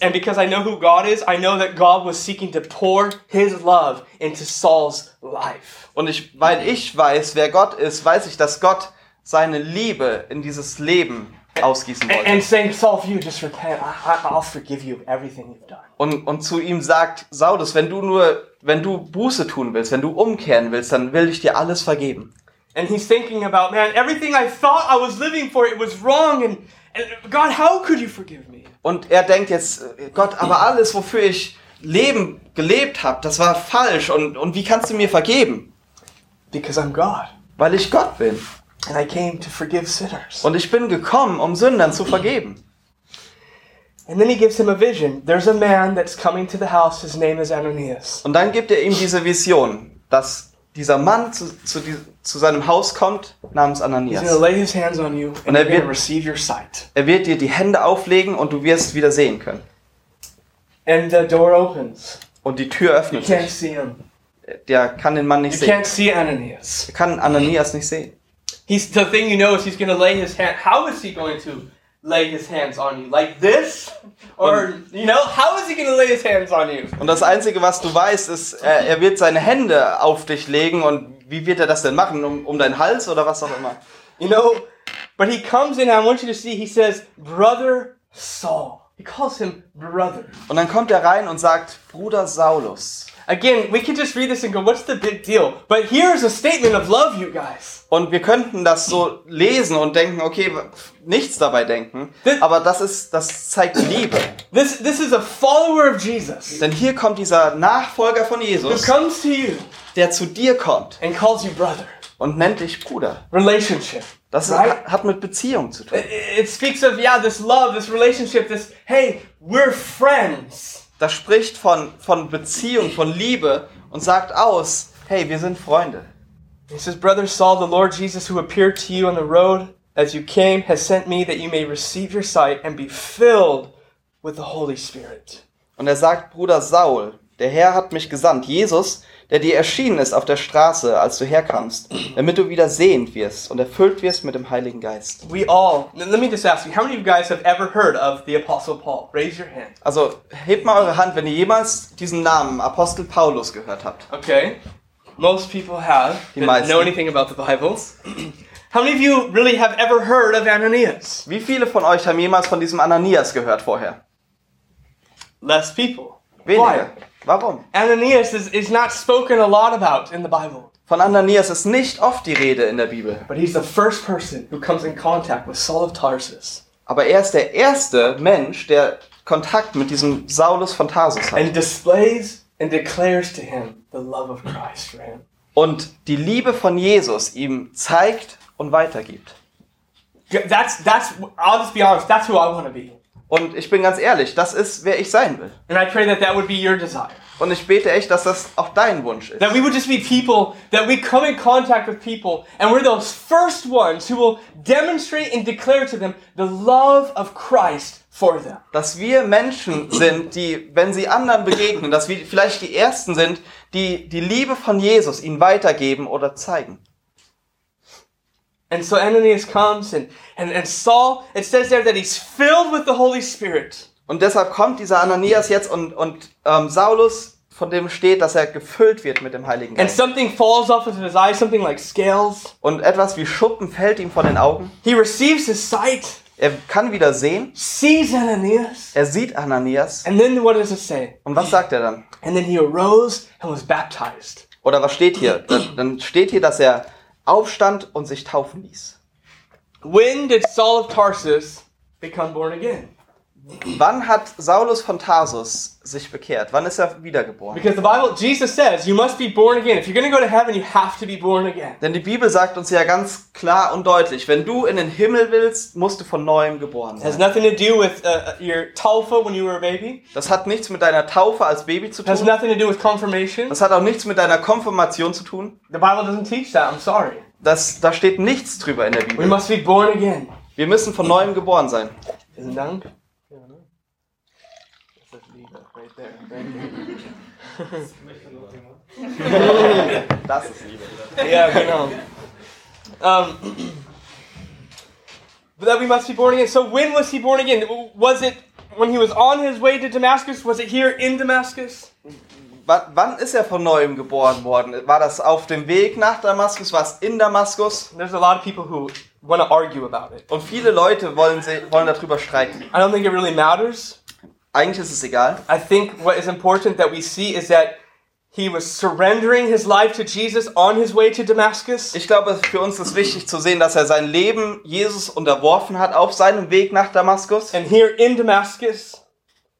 and because I know who God is, I know that God was seeking to pour his love into Saul's life. und ich, weil ich weiß, wer Gott ist, weiß ich, dass Gott seine Liebe in dieses Leben ausgießen And, and wollte. saying, Saul, if you just repent, I, I, I'll forgive you everything you've done. Und, und zu ihm sagt, Saulus, wenn du nur, wenn du Buße tun willst, wenn du umkehren willst, dann will ich dir alles vergeben. And he's thinking about, man, everything I thought I was living for, it was wrong. And, and God, how could you forgive me? Und er denkt jetzt, Gott, aber alles, wofür ich Leben gelebt habe, das war falsch. Und, und wie kannst du mir vergeben? Because I'm God. Weil ich Gott bin. And I came to forgive sinners. Und ich bin gekommen, um Sündern zu vergeben. And then he gives him a vision. There's a man that's coming to the house. His name is Ananias. Und dann gibt er ihm diese Vision, dass dieser Mann zu, zu, zu seinem Haus kommt, namens Ananias. lay his hands on you and Und er wird- receive your sight. Er wird dir die Hände auflegen und du wirst wieder sehen können. And the door opens. Und die Tür öffnet can't sich. see him. Der kann den Mann nicht sehen. can't see Ananias. Er kann Ananias nicht sehen. He's the thing you know is he's going to lay his hand. How is he going to lay his hands on you? Like this, or you know, how is he going to lay his hands on you? Und das Einzige, was du weißt, ist, er, er wird seine Hände auf dich legen. Und wie wird er das denn machen? Um, um deinen Hals oder was auch immer? You know, but he comes in. I want you to see. He says, "Brother Saul." He calls him brother. Und dann kommt er rein und sagt, Bruder Saulus. Again, we could just read this and go, what's the big deal? But here's a statement of love, you guys. Und wir könnten das so lesen und denken, okay, nichts dabei denken. Aber das ist, das zeigt Liebe. This, this is a follower of Jesus Denn hier kommt dieser Nachfolger von who Jesus, comes to you der zu dir kommt and calls you brother. und nennt dich Bruder. Relationship. Das Right? hat mit Beziehung zu tun. It, it speaks of, yeah, this love, this relationship, this, hey, we're friends. Das spricht von, von Beziehung, von Liebe und sagt aus, hey, wir sind Freunde. He says, Brother Saul, the Lord Jesus, who appeared to you on the road as you came, has sent me that you may receive your sight and be filled with the Holy Spirit. Und er sagt, Bruder Saul, der Herr hat mich gesandt, Jesus, der dir erschienen ist auf der Straße, als du herkamst, damit du wieder sehend wirst und erfüllt wirst mit dem Heiligen Geist. We all, let me just ask you, how many of you guys have ever heard of the Apostle Paul? Raise your hand. Also hebt mal eure Hand, wenn ihr jemals diesen Namen Apostel Paulus gehört habt. Okay. Most people have. Die meisten. know anything about the Bible. How many of you really have ever heard of Ananias? Wie viele von euch haben jemals von diesem Ananias gehört vorher? Less people. Wenige. Why? Warum? Ananias is, is not spoken a lot about in the Bible. Von Ananias ist nicht oft die Rede in der Bibel. But he's the first person who comes in contact with Saul of Tarsus Aber er ist der erste Mensch, der Kontakt mit diesem Saulus von Tarsus hat. and displays and declares to him the love of Christ for him. Und die Liebe von Jesus ihm zeigt und weitergibt. That's, that's, I'll just be honest, that's who I want to be. Und ich bin ganz ehrlich, das ist, wer ich sein will. And I pray that that would be your desire. Und ich bete echt, dass das auch dein Wunsch ist. That we would just be people, that we come in contact with people, and we're those first ones who will demonstrate and declare to them the love of Christ for them. Dass wir Menschen sind, die, wenn sie anderen begegnen, dass wir vielleicht die Ersten sind, die die Liebe von Jesus ihnen weitergeben oder zeigen. And so Ananias comes, and, and, and Saul, it says there that he's filled with the Holy Spirit. Und deshalb kommt dieser Ananias jetzt und, und ähm, Saulus, von dem steht, dass er gefüllt wird mit dem Heiligen And Geist. something falls off of his eyes, something like scales. Und etwas wie Schuppen fällt ihm von den Augen. He receives his sight, Er kann wieder sehen. sees Ananias, Er sieht Ananias. and then what does it say? Und was sagt er dann? And then he arose and was baptized. Oder was steht hier? Dann- Dann steht hier, dass er aufstand und sich taufen ließ. When did Saul of Tarsus become born again? Wann hat Saulus von Tarsus sich bekehrt? Wann ist er wiedergeboren? Because the Bible, Jesus says, you must be born again. If you're going to go to heaven, you have to be born again. Denn die Bibel sagt uns ja ganz klar und deutlich, wenn du in den Himmel willst, musst du von neuem geboren It has sein. nothing to do with uh, your taufa when you were a baby. Das hat nichts mit deiner Taufe als Baby zu It has tun. nothing to do with confirmation. Das hat auch nichts mit deiner Konfirmation zu tun. The Bible doesn't teach that. I'm sorry. Das, da steht nichts drüber in der We Bibel. must be born again. Wir müssen von neuem geboren sein. Vielen Dank. Das ist Liebe. Yeah, genau. Um, but that we must be born again. So when was he born again? Was it when he was on his way to Damascus? Was it here in Damascus? Wa- Wann ist er von neuem geboren worden? War das auf dem Weg nach Damaskus? War es in Damaskus? There's a lot of people who want to argue about it. Und viele Leute wollen, sie, wollen darüber streiten. I don't think it really matters. Eigentlich ist es egal. I think what is important that we see is that he was surrendering his life to Jesus on his way to Damascus. Ich glaube, für uns ist wichtig zu sehen, dass er sein Leben Jesus unterworfen hat auf seinem Weg nach Damaskus. And here in Damascus,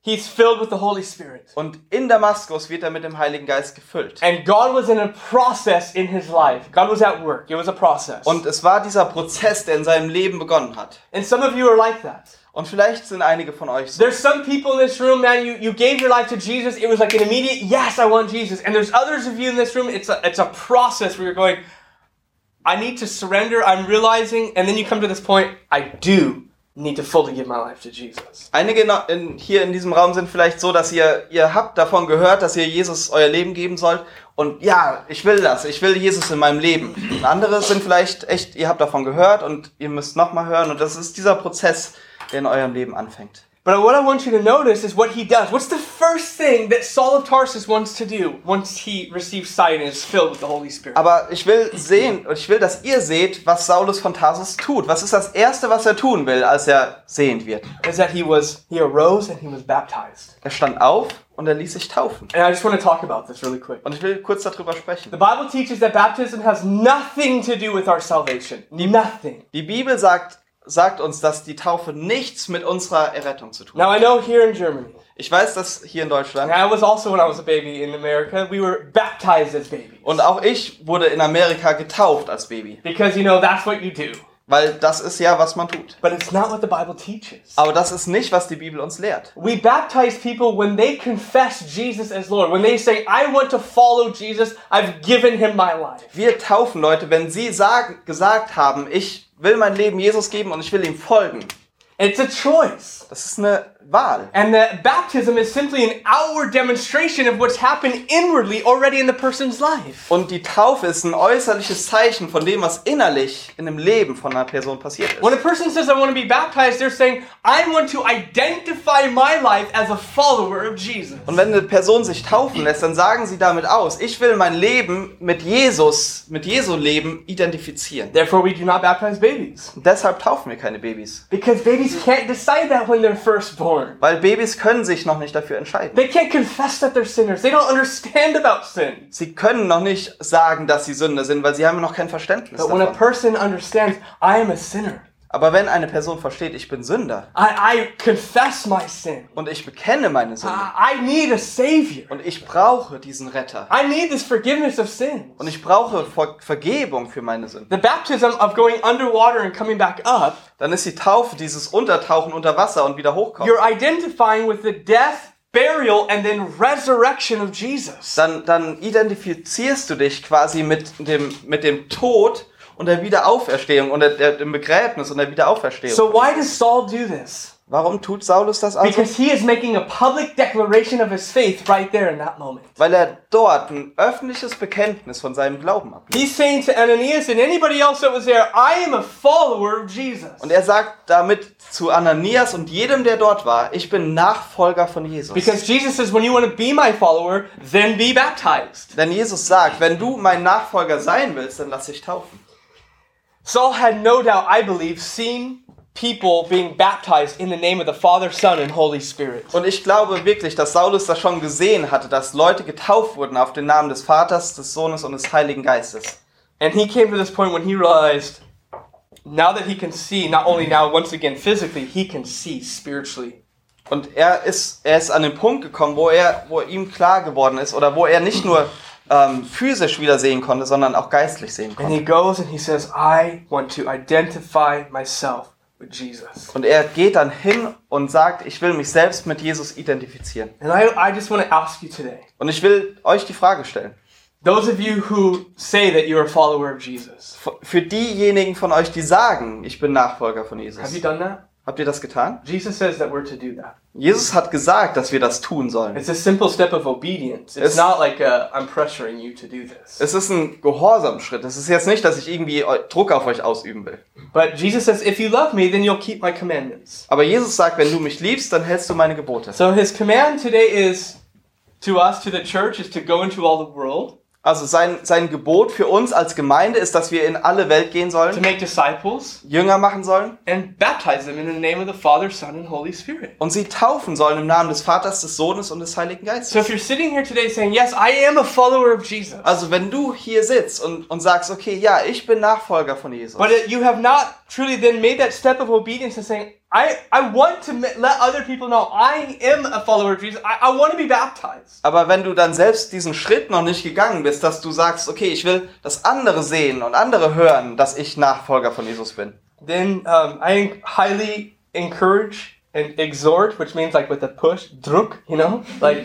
he's filled with the Holy Spirit. Und in Damaskus wird er mit dem Heiligen Geist gefüllt. And God was in a process in his life. God was at work. It was a process. Und es war dieser Prozess, der in seinem Leben begonnen hat. And some of you are like that. Und vielleicht sind einige von euch so. There's some people in this room, man, you, you gave your life to Jesus. It was like an immediate, yes, I want Jesus. And there's others of you in this room, it's a, it's a process where you're going, I need to surrender. I'm realizing. And then you come to this point, I do need to fully give my life to Jesus. Einige in, hier in diesem Raum sind vielleicht so, dass ihr, ihr habt davon gehört, dass ihr Jesus euer Leben geben sollt. Und ja, ich will das. Ich will Jesus in meinem Leben. Und andere sind vielleicht echt, ihr habt davon gehört und ihr müsst nochmal hören. Und das ist dieser Prozess, der in eurem Leben anfängt. But what I want you to notice is what he does. What's the first thing that Saul of Tarsus wants to do once he receives sight and is filled with the Holy Spirit? Aber ich will sehen, und ich will, dass ihr seht, was Saulus von Tarsus tut. Was ist das Erste, was er tun will, als er sehend wird? Is that he was he arose and he was baptized. Er stand auf und er ließ sich taufen. And I just want to talk about this really quick. Und ich will kurz darüber sprechen. The Bible teaches that baptism has nothing to do with our salvation. Nothing. Die Bibel sagt, sagt uns, dass die Taufe nichts mit unserer Errettung zu tun hat. Now I know here in Germany, Ich weiß, dass hier in Deutschland and I was also when I was a baby in America, we were baptized as babies. und auch ich wurde in Amerika getauft als Baby, Because you know that's what you do. weil das ist ja, was man tut. But it's not what the Bible teaches. Aber das ist nicht, was die Bibel uns lehrt. We baptize people when they confess Jesus as Lord. When they say, I want to follow Jesus, I've given him my life. Wir taufen Leute, wenn sie sagen, gesagt haben, ich will mein Leben Jesus geben und ich will ihm folgen. It's a choice. Das ist eine Wahl. And the baptism is simply an outward demonstration of what's happened inwardly already in the person's life. Und die Taufe ist ein äußerliches Zeichen von dem, was innerlich in dem Leben von einer Person passiert When ist. a person says, I want to be baptized, they're saying, I want to identify my life as a follower of Jesus. Und wenn eine Person sich taufen lässt, dann sagen sie damit aus, ich will mein Leben mit Jesus, mit Jesu Leben identifizieren. Therefore, we do not baptize babies. Und deshalb taufen wir keine Babys. Because babies can't decide that when they're first born. Weil Babys können sich noch nicht dafür entscheiden. They can't confess that they're sinners. They don't understand about sin. Sie können noch nicht sagen, dass sie Sünder sind, weil sie haben noch kein Verständnis But when a davon. person understands, I am a sinner, Aber wenn eine Person versteht, ich bin Sünder I, I confess my sin, und ich bekenne meine Sünde I, I need a Savior, und ich brauche diesen Retter I need this forgiveness of sins. und ich brauche Ver Vergebung für meine Sünden, The baptism of going underwater and coming back up, dann ist die Taufe dieses Untertauchen unter Wasser und wieder hochkommen. you're identifying with the death, burial, and then resurrection of Jesus. Dann, dann identifizierst du dich quasi mit dem, mit dem Tod und der Wiederauferstehung und der, dem Begräbnis und der Wiederauferstehung. So why does Saul do this? Warum tut Saulus das also? Because he is making a public declaration of his faith right there in that moment. Weil er dort ein öffentliches Bekenntnis von seinem Glauben ablegt. He's saying to Ananias and anybody else that was there, I am a follower of Jesus. Und er sagt damit zu Ananias und jedem, der dort war, ich bin Nachfolger von Jesus. Because Jesus says, when you want to be my follower, then be baptized. Denn Jesus sagt, wenn du mein Nachfolger sein willst, dann lass dich taufen. Saul had no doubt, I believe, seen people being baptized in the name of the Father, Son, and Holy Spirit. Und ich glaube wirklich, dass Saulus das schon gesehen hatte, dass Leute getauft wurden auf den Namen des Vaters, des Sohnes und des Heiligen Geistes. And he came to this point when he realized now that he can see, not only now, once again, physically, he can see spiritually. Und er ist, er ist an den Punkt gekommen, wo er, wo ihm klar geworden ist, oder wo er nicht nur ähm, physisch wieder sehen konnte, sondern auch geistlich sehen And he konnte. goes and he says, I want to identify myself with Jesus. Und er geht dann hin und sagt, ich will mich selbst mit Jesus identifizieren. And I, I just want to ask you today Und ich will euch die Frage stellen. those of you who say that you're a follower of Jesus, F- Für diejenigen von euch, die sagen, ich bin Nachfolger von have you Jesus, done that? Habt ihr das getan? Jesus says that we're to do that. Jesus hat gesagt, dass wir das tun sollen. It's a simple step of obedience. It's It's- not like uh, I'm pressuring you to do this. Es ist ein Gehorsamschritt. Es ist jetzt nicht, dass ich irgendwie Druck auf euch ausüben will. But Jesus says, if you love me, then you'll keep my commandments. Aber Jesus sagt, wenn du mich liebst, dann hältst du meine Gebote. So his command today is to us, to the church, is to go into all the world, Also sein, sein Gebot für uns als Gemeinde ist, dass wir in alle Welt gehen to sollen, make disciples, Jünger machen sollen and baptize them in the name of the Father, Son, and Holy Spirit. und sie taufen sollen im Namen des Vaters, des Sohnes und des Heiligen So Geistes. if you're sitting here today saying, Yes, I am a follower of Jesus, Also wenn du hier sitzt und, und sagst, okay, ja, ich bin Nachfolger von Jesus, but you have not truly then made that step of obedience and saying, I, I want to let other people know I am a follower of Jesus. I, I want to be baptized. aber wenn du dann selbst diesen Schritt noch nicht gegangen bist, dass du sagst, okay, ich will, dass andere sehen und andere hören, dass ich Nachfolger von Jesus bin, Then um, I highly encourage and exhort, which means like with a push, druk, you know, like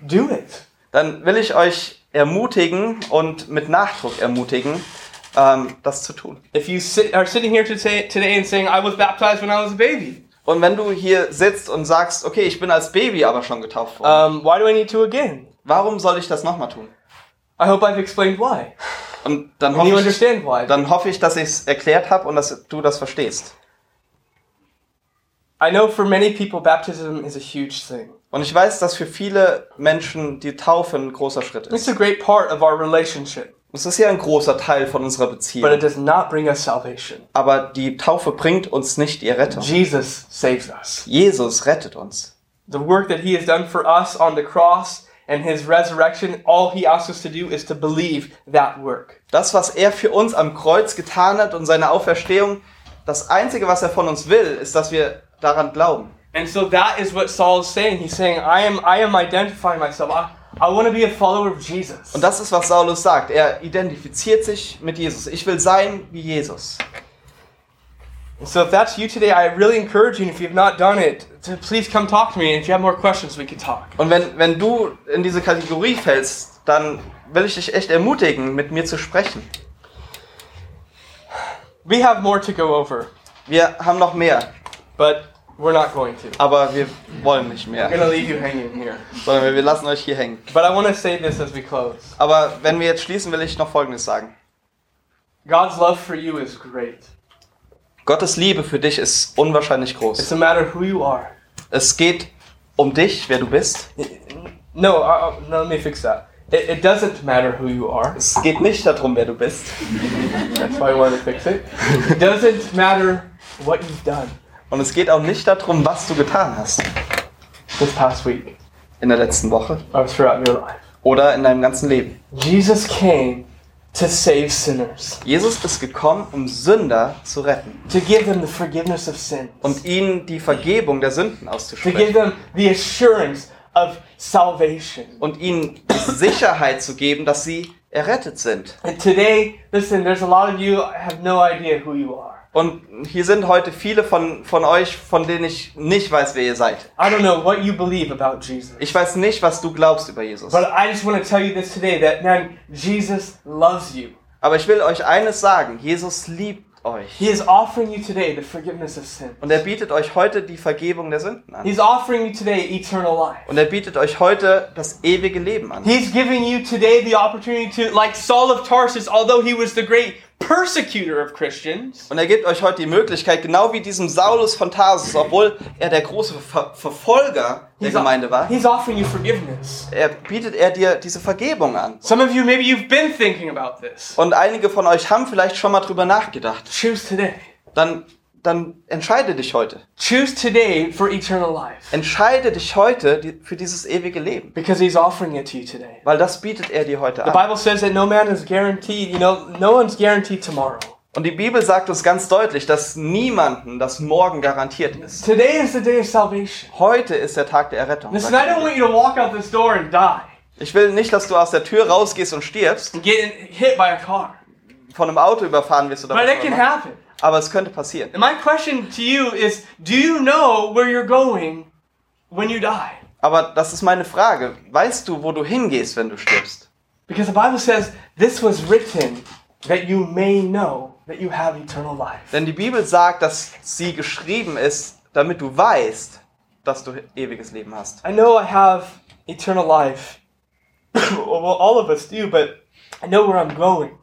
do it. dann will ich euch ermutigen und mit Nachdruck ermutigen, ähm, das zu tun. If you sit, are sitting here today, today and saying, I was baptized when I was a baby, Und wenn du hier sitzt und sagst, okay, ich bin als Baby aber schon getauft worden, um, why do I need to again? warum soll ich das nochmal tun? I hope I've explained why. Und dann hoffe ich, understand why. dann hoffe ich dass ich es erklärt habe und dass du das verstehst. I know for many people, baptism is a huge thing. Und ich weiß, dass für viele Menschen die Taufe ein großer Schritt It's ist. a great part of our relationship, Es ist ja ein großer Teil von unserer but it Beziehung. does not bring us salvation. Aber die Taufe bringt uns nicht die Rettung. Jesus saves us. Jesus rettet uns. The work that he has done for us on the cross and his resurrection, all he asks us to do is to believe that work. Das, was er für uns am Kreuz getan hat und seine Auferstehung, das Einzige, was er von uns will, ist, dass wir daran glauben. And so that is what Saul is saying. He's saying, I am I am identifying myself. I, I want to be a follower of Jesus. Und das ist, was Saulus sagt. Er identifiziert sich mit Jesus. Ich will sein wie Jesus. So if that's you today, I really encourage you, if you've not done it, to please come talk to me. And if you have more questions, we can talk. Und wenn, wenn du in diese Kategorie fällst, dann will ich dich echt ermutigen, mit mir zu sprechen. We have more to go over, Wir haben noch mehr, but we're not going to. aber wir wollen nicht mehr, going to leave you hanging here. sondern wir lassen euch hier hängen. But I want to say this as we close. Aber wenn wir jetzt schließen, will ich noch Folgendes sagen. God's love for you is great. Gottes Liebe für dich ist unwahrscheinlich groß. It's a matter who you are. Es geht um dich, wer du bist. No, uh, uh, no let me fix that. It, it doesn't matter who you are. Es geht nicht darum, wer du bist. That's why I wanted to fix it. It doesn't matter what you've done Und es geht auch nicht darum, was du getan hast this past week in der letzten Woche or throughout your life. oder in deinem ganzen Leben. Jesus came to save sinners, Jesus ist gekommen, um Sünder zu retten to give them the forgiveness of sins, und ihnen die Vergebung der Sünden to give auszusprechen them the assurance of salvation. und ihnen die Sicherheit zu geben, dass sie errettet sind. And today, listen, there's a lot of you have no idea who you are. Und hier sind heute viele von, von euch, von denen ich nicht weiß, wer ihr seid. I don't know what you believe about Jesus. Ich weiß nicht, was du glaubst über Jesus. But I just want to tell you this today that man, Jesus loves you. Aber ich will euch eines sagen, Jesus liebt euch. He is offering you today the forgiveness of sin. Und er bietet euch heute die Vergebung der Sünden an. He's offering you today eternal life. Und er bietet euch heute das ewige Leben an. He's giving you today the opportunity to, like Saul of Tarsus, although he was the great persecutor of Christians, Und er gibt euch heute die Möglichkeit, genau wie diesem Saulus von Tarsus, obwohl er der große Ver Verfolger der he's, Gemeinde war, he's offering you forgiveness. er bietet er dir diese Vergebung an. Some of you, maybe you've been thinking about this. Und einige von euch haben vielleicht schon mal drüber nachgedacht. Choose today. Dann, dann entscheide dich heute. Choose today for eternal life. Entscheide dich heute für dieses ewige Leben. Because he's offering it to you today. Weil das bietet er dir heute The an. Bible says that no man is guaranteed, you know, no one's guaranteed tomorrow. Und die Bibel sagt uns ganz deutlich, dass niemanden das Morgen garantiert ist. Today is the day of salvation. Heute ist der Tag der Errettung. Listen, I don't want you to walk out this door and die Ich will nicht, dass du aus der Tür rausgehst und stirbst, and get hit by a car. von einem Auto überfahren wirst oder But was it can happen. Aber es könnte passieren. And my question to you is do you know where you're going when you die? Aber das ist meine Frage. Weißt du, wo du hingehst, wenn du stirbst? Because the Bible says this was written that you may know that you have eternal life. Denn die Bibel sagt, dass sie geschrieben ist, damit du weißt, dass du ewiges Leben hast. I know I have eternal life. well, all of us do, but I know where I'm going.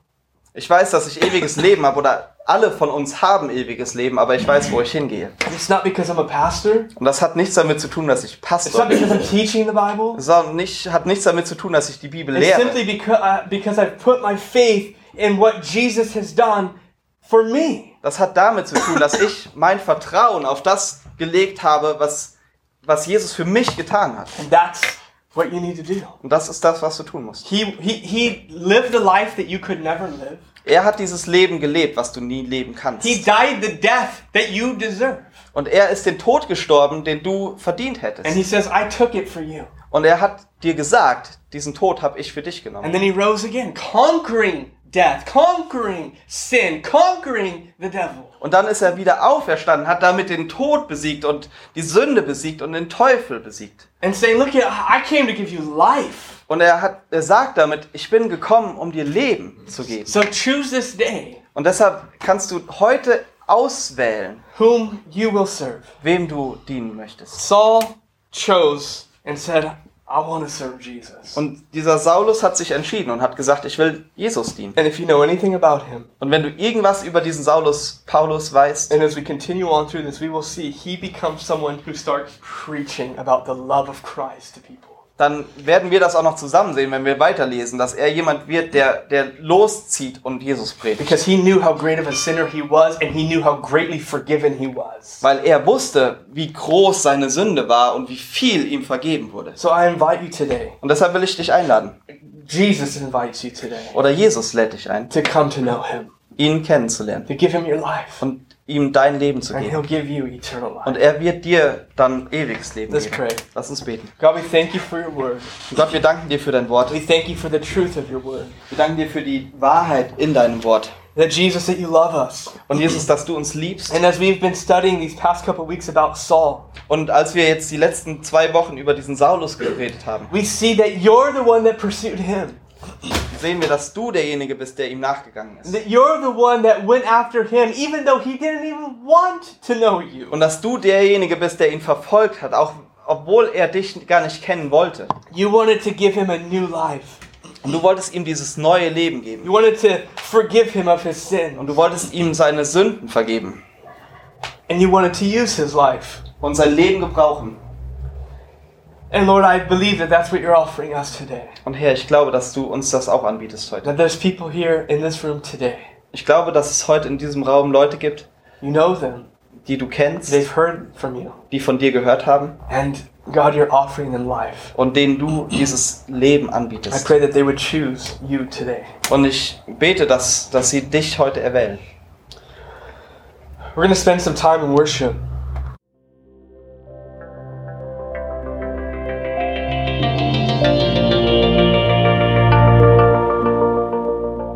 Ich weiß, dass ich ewiges Leben habe oder alle von uns haben ewiges Leben, aber ich weiß, wo ich hingehe. It's not because I'm a pastor. Und das hat nichts damit zu tun, dass ich It's Pastor not because bin. I'm teaching the Bible. Auch nicht, hat nichts damit zu tun, dass ich die Bibel It's lehre. simply because, uh, because I've put my faith in what Jesus has done for me. Das hat damit zu tun, dass ich mein Vertrauen auf das gelegt habe, was, was Jesus für mich getan hat. And that's what you need to do. Und das ist das, was du tun musst. He, he, he lived a life that you could never live. Er hat dieses Leben gelebt, was du nie leben kannst. He died the death that you deserve. Und er ist den Tod gestorben, den du verdient And hättest. he says, I took it for you. Und er hat dir gesagt, diesen Tod habe ich für dich And genommen. then he rose again, conquering death, conquering sin, conquering the devil. Und dann ist er wieder auferstanden, hat damit den Tod besiegt und die Sünde besiegt und den Teufel besiegt. And saying, Look, I came to give you life. Und er, hat, er sagt damit, ich bin gekommen, um dir Leben zu geben. So choose this day Und deshalb kannst du heute auswählen, whom you will serve. wem du dienen möchtest. Saul chose and said, I want to serve Jesus. Und dieser Saulus hat sich entschieden und hat gesagt, ich will Jesus dienen. And if you know anything about him, Und wenn du irgendwas über diesen Saulus Paulus weißt, and as we continue on through this, we will see he becomes someone who starts preaching about the love of Christ to people. Dann werden wir das auch noch zusammen sehen, wenn wir weiterlesen, dass er jemand wird, der, der loszieht und Jesus predigt. Because he knew how great of a sinner he was, and he knew how greatly forgiven he was. Weil er wusste, wie groß seine Sünde war und wie viel ihm vergeben wurde. So I invite you today, Und deshalb will ich dich einladen. Jesus invites you today Oder Jesus lädt dich ein, to come to know him, ihn kennenzulernen to give him your life, und ihm dein Leben zu and geben. he'll give you eternal Und er wird dir dann ewiges Leben Let's geben. pray. Lass uns beten. God, we thank you for your word. Und Gott, wir danken dir für dein Wort. We thank you for the truth of your word. Wir danken dir für die Wahrheit in deinem Wort. That Jesus, that you love us. Und Jesus, dass du uns liebst. And as we've been studying these past couple weeks about Saul, Und als wir jetzt die letzten zwei Wochen über diesen Saulus geredet haben, we see that you're the one that pursued him. Sehen wir, dass du derjenige bist, der ihm nachgegangen ist. That you're the one that went after him, even though he didn't even want to know you. Und dass du derjenige bist, der ihn verfolgt hat, auch obwohl er dich gar nicht kennen wollte. You wanted to give him a new life. Und du wolltest ihm dieses neue Leben geben. You wanted to forgive him of his sin. Und du wolltest ihm seine Sünden vergeben And you wanted to use his life. und sein Leben gebrauchen. And Lord, I believe that that's what you're offering us today. Und Herr, ich glaube, dass du uns das auch anbietest heute. That there's people here in this room today. Ich glaube, dass es heute in diesem Raum Leute gibt, You know them. die du kennst, They've heard from you. die von dir gehört haben And God, you're offering them life. und denen du dieses Leben I anbietest. pray that they would choose you today. Und ich bete, dass, dass sie dich heute erwählen. We're going to spend some time in worship.